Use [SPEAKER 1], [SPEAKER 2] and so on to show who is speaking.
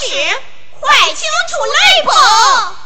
[SPEAKER 1] 事，快请出来吧。